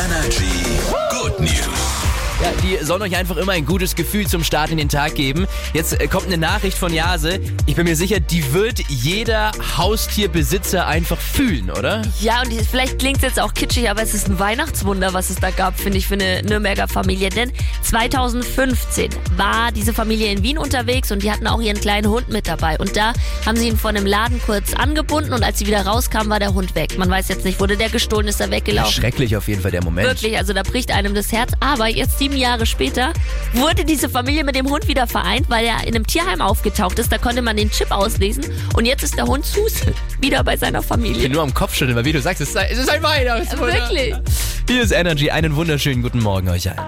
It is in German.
Energy die sollen euch einfach immer ein gutes Gefühl zum Start in den Tag geben. Jetzt äh, kommt eine Nachricht von Jase. Ich bin mir sicher, die wird jeder Haustierbesitzer einfach fühlen, oder? Ja, und die- vielleicht klingt es jetzt auch kitschig, aber es ist ein Weihnachtswunder, was es da gab, finde ich, für eine Nürnberger Familie. Denn 2015 war diese Familie in Wien unterwegs und die hatten auch ihren kleinen Hund mit dabei. Und da haben sie ihn vor einem Laden kurz angebunden und als sie wieder rauskamen, war der Hund weg. Man weiß jetzt nicht, wurde der gestohlen, ist er weggelaufen. Schrecklich auf jeden Fall der Moment. Wirklich, also da bricht einem das Herz. Aber jetzt sieben Jahre später wurde diese Familie mit dem Hund wieder vereint, weil er in einem Tierheim aufgetaucht ist. Da konnte man den Chip auslesen. Und jetzt ist der Hund Sus wieder bei seiner Ich Familie. bin nur am Kopf schütteln, weil wie du sagst, es ist, ein Weihnachtswunder. Wirklich. Hier ist Energy. Einen wunderschönen guten Morgen euch allen.